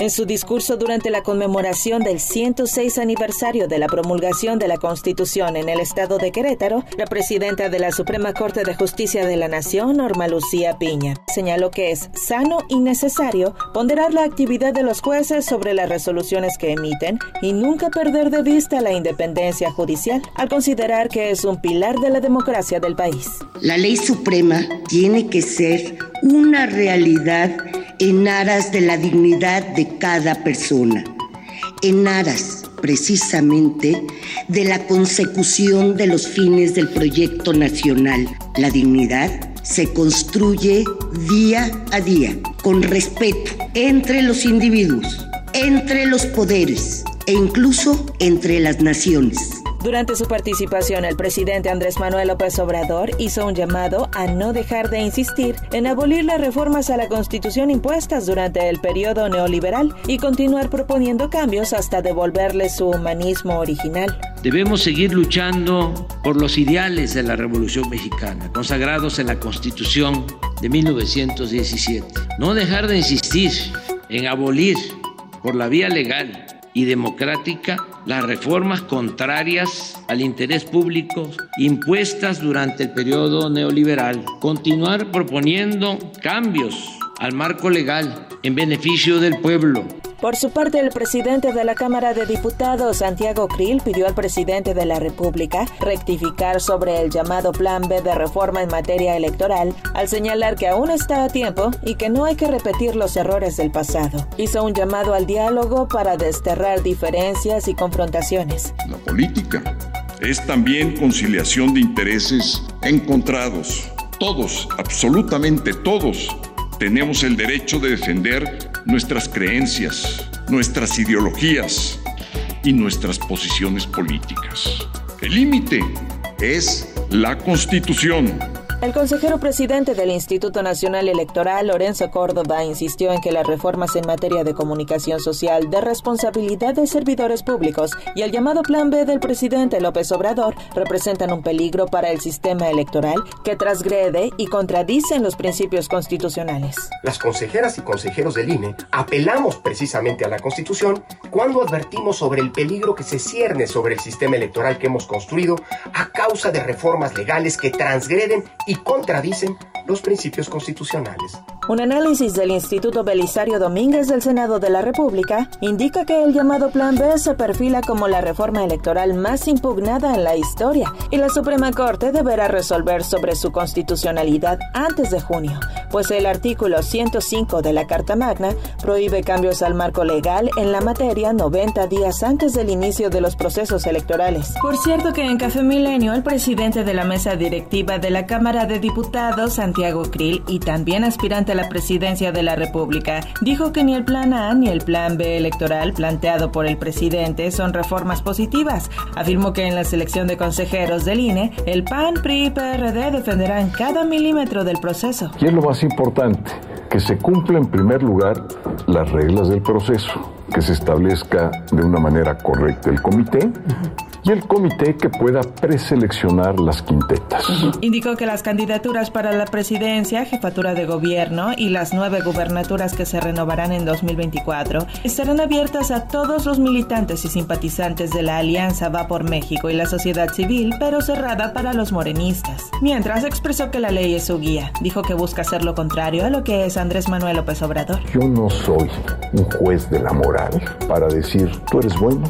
En su discurso durante la conmemoración del 106 aniversario de la promulgación de la Constitución en el estado de Querétaro, la presidenta de la Suprema Corte de Justicia de la Nación, Norma Lucía Piña, señaló que es sano y necesario ponderar la actividad de los jueces sobre las resoluciones que emiten y nunca perder de vista la independencia judicial, al considerar que es un pilar de la democracia del país. La ley suprema tiene que ser una realidad en aras de la dignidad de cada persona, en aras precisamente de la consecución de los fines del proyecto nacional. La dignidad se construye día a día, con respeto entre los individuos, entre los poderes e incluso entre las naciones. Durante su participación, el presidente Andrés Manuel López Obrador hizo un llamado a no dejar de insistir en abolir las reformas a la Constitución impuestas durante el periodo neoliberal y continuar proponiendo cambios hasta devolverle su humanismo original. Debemos seguir luchando por los ideales de la Revolución Mexicana, consagrados en la Constitución de 1917. No dejar de insistir en abolir por la vía legal y democrática las reformas contrarias al interés público impuestas durante el periodo neoliberal, continuar proponiendo cambios al marco legal en beneficio del pueblo por su parte, el presidente de la Cámara de Diputados, Santiago Krill, pidió al presidente de la República rectificar sobre el llamado Plan B de reforma en materia electoral, al señalar que aún está a tiempo y que no hay que repetir los errores del pasado. Hizo un llamado al diálogo para desterrar diferencias y confrontaciones. La política es también conciliación de intereses encontrados. Todos, absolutamente todos, tenemos el derecho de defender nuestras creencias, nuestras ideologías y nuestras posiciones políticas. El límite es la Constitución. El consejero presidente del Instituto Nacional Electoral, Lorenzo Córdoba, insistió en que las reformas en materia de comunicación social, de responsabilidad de servidores públicos y el llamado Plan B del presidente López Obrador representan un peligro para el sistema electoral que transgrede y contradicen los principios constitucionales. Las consejeras y consejeros del INE apelamos precisamente a la Constitución cuando advertimos sobre el peligro que se cierne sobre el sistema electoral que hemos construido a causa de reformas legales que transgreden y contradicen los principios constitucionales. Un análisis del Instituto Belisario Domínguez del Senado de la República indica que el llamado Plan B se perfila como la reforma electoral más impugnada en la historia y la Suprema Corte deberá resolver sobre su constitucionalidad antes de junio, pues el artículo 105 de la Carta Magna prohíbe cambios al marco legal en la materia 90 días antes del inicio de los procesos electorales. Por cierto que en Café Milenio el presidente de la mesa directiva de la Cámara de Diputados, Santiago Krill, y también aspirante a la presidencia de la República, dijo que ni el plan A ni el plan B electoral planteado por el presidente son reformas positivas. Afirmó que en la selección de consejeros del INE, el PAN, PRI PRD defenderán cada milímetro del proceso. Y es lo más importante, que se cumpla en primer lugar las reglas del proceso, que se establezca de una manera correcta el comité y el comité que pueda preseleccionar las quintetas. Indicó que las candidaturas para la presidencia, jefatura de gobierno y las nueve gubernaturas que se renovarán en 2024 estarán abiertas a todos los militantes y simpatizantes de la Alianza Va por México y la sociedad civil, pero cerrada para los morenistas. Mientras expresó que la ley es su guía, dijo que busca hacer lo contrario a lo que es Andrés Manuel López Obrador. Yo no soy un juez de la moral para decir tú eres bueno,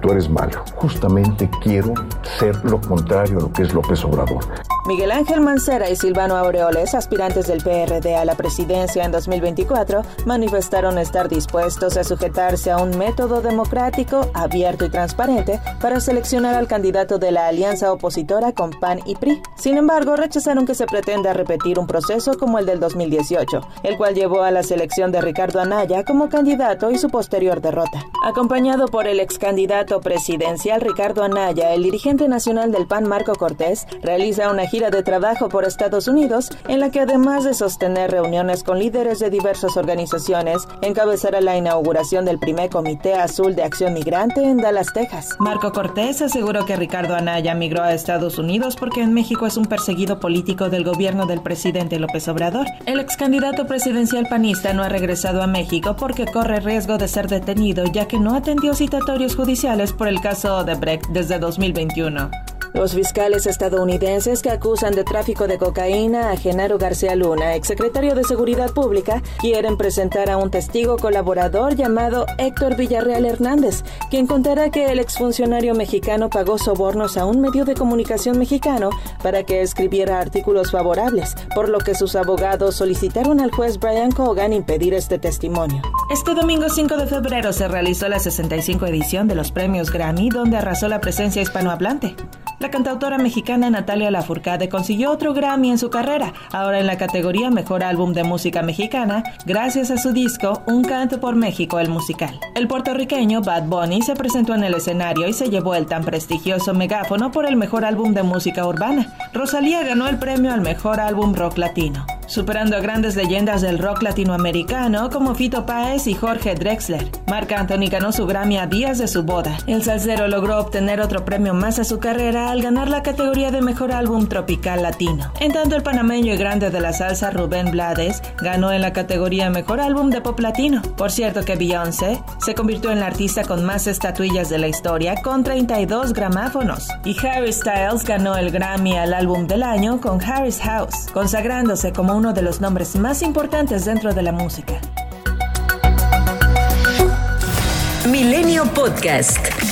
tú eres malo. Justamente quiero ser lo contrario a lo que es López Obrador. Miguel Ángel Mancera y Silvano Aureoles, aspirantes del PRD a la presidencia en 2024, manifestaron estar dispuestos a sujetarse a un método democrático, abierto y transparente para seleccionar al candidato de la alianza opositora con PAN y PRI. Sin embargo, rechazaron que se pretenda repetir un proceso como el del 2018, el cual llevó a la selección de Ricardo Anaya como candidato y su posterior derrota. Acompañado por el ex candidato presidencial Ricardo Anaya, el dirigente nacional del PAN Marco Cortés realiza una gira gira de trabajo por Estados Unidos, en la que además de sostener reuniones con líderes de diversas organizaciones, encabezará la inauguración del primer Comité Azul de Acción Migrante en Dallas, Texas. Marco Cortés aseguró que Ricardo Anaya migró a Estados Unidos porque en México es un perseguido político del gobierno del presidente López Obrador. El ex candidato presidencial panista no ha regresado a México porque corre riesgo de ser detenido ya que no atendió citatorios judiciales por el caso de Brecht desde 2021. Los fiscales estadounidenses que acusan de tráfico de cocaína a Genaro García Luna, exsecretario de Seguridad Pública, quieren presentar a un testigo colaborador llamado Héctor Villarreal Hernández, quien contará que el exfuncionario mexicano pagó sobornos a un medio de comunicación mexicano para que escribiera artículos favorables, por lo que sus abogados solicitaron al juez Brian Cogan impedir este testimonio. Este domingo 5 de febrero se realizó la 65 edición de los premios Grammy, donde arrasó la presencia hispanohablante. La cantautora mexicana Natalia Lafourcade consiguió otro Grammy en su carrera, ahora en la categoría Mejor Álbum de Música Mexicana, gracias a su disco Un Canto por México, el musical. El puertorriqueño Bad Bunny se presentó en el escenario y se llevó el tan prestigioso megáfono por el Mejor Álbum de Música Urbana. Rosalía ganó el premio al Mejor Álbum Rock Latino superando a grandes leyendas del rock latinoamericano como Fito Páez y Jorge Drexler. Marc Anthony ganó su Grammy a días de su boda. El salsero logró obtener otro premio más a su carrera al ganar la categoría de Mejor Álbum Tropical Latino. En tanto, el panameño y grande de la salsa Rubén Blades ganó en la categoría Mejor Álbum de Pop Latino. Por cierto que Beyoncé se convirtió en la artista con más estatuillas de la historia con 32 gramáfonos. Y Harry Styles ganó el Grammy al álbum del año con Harry's House, consagrándose como uno de los nombres más importantes dentro de la música. Milenio Podcast.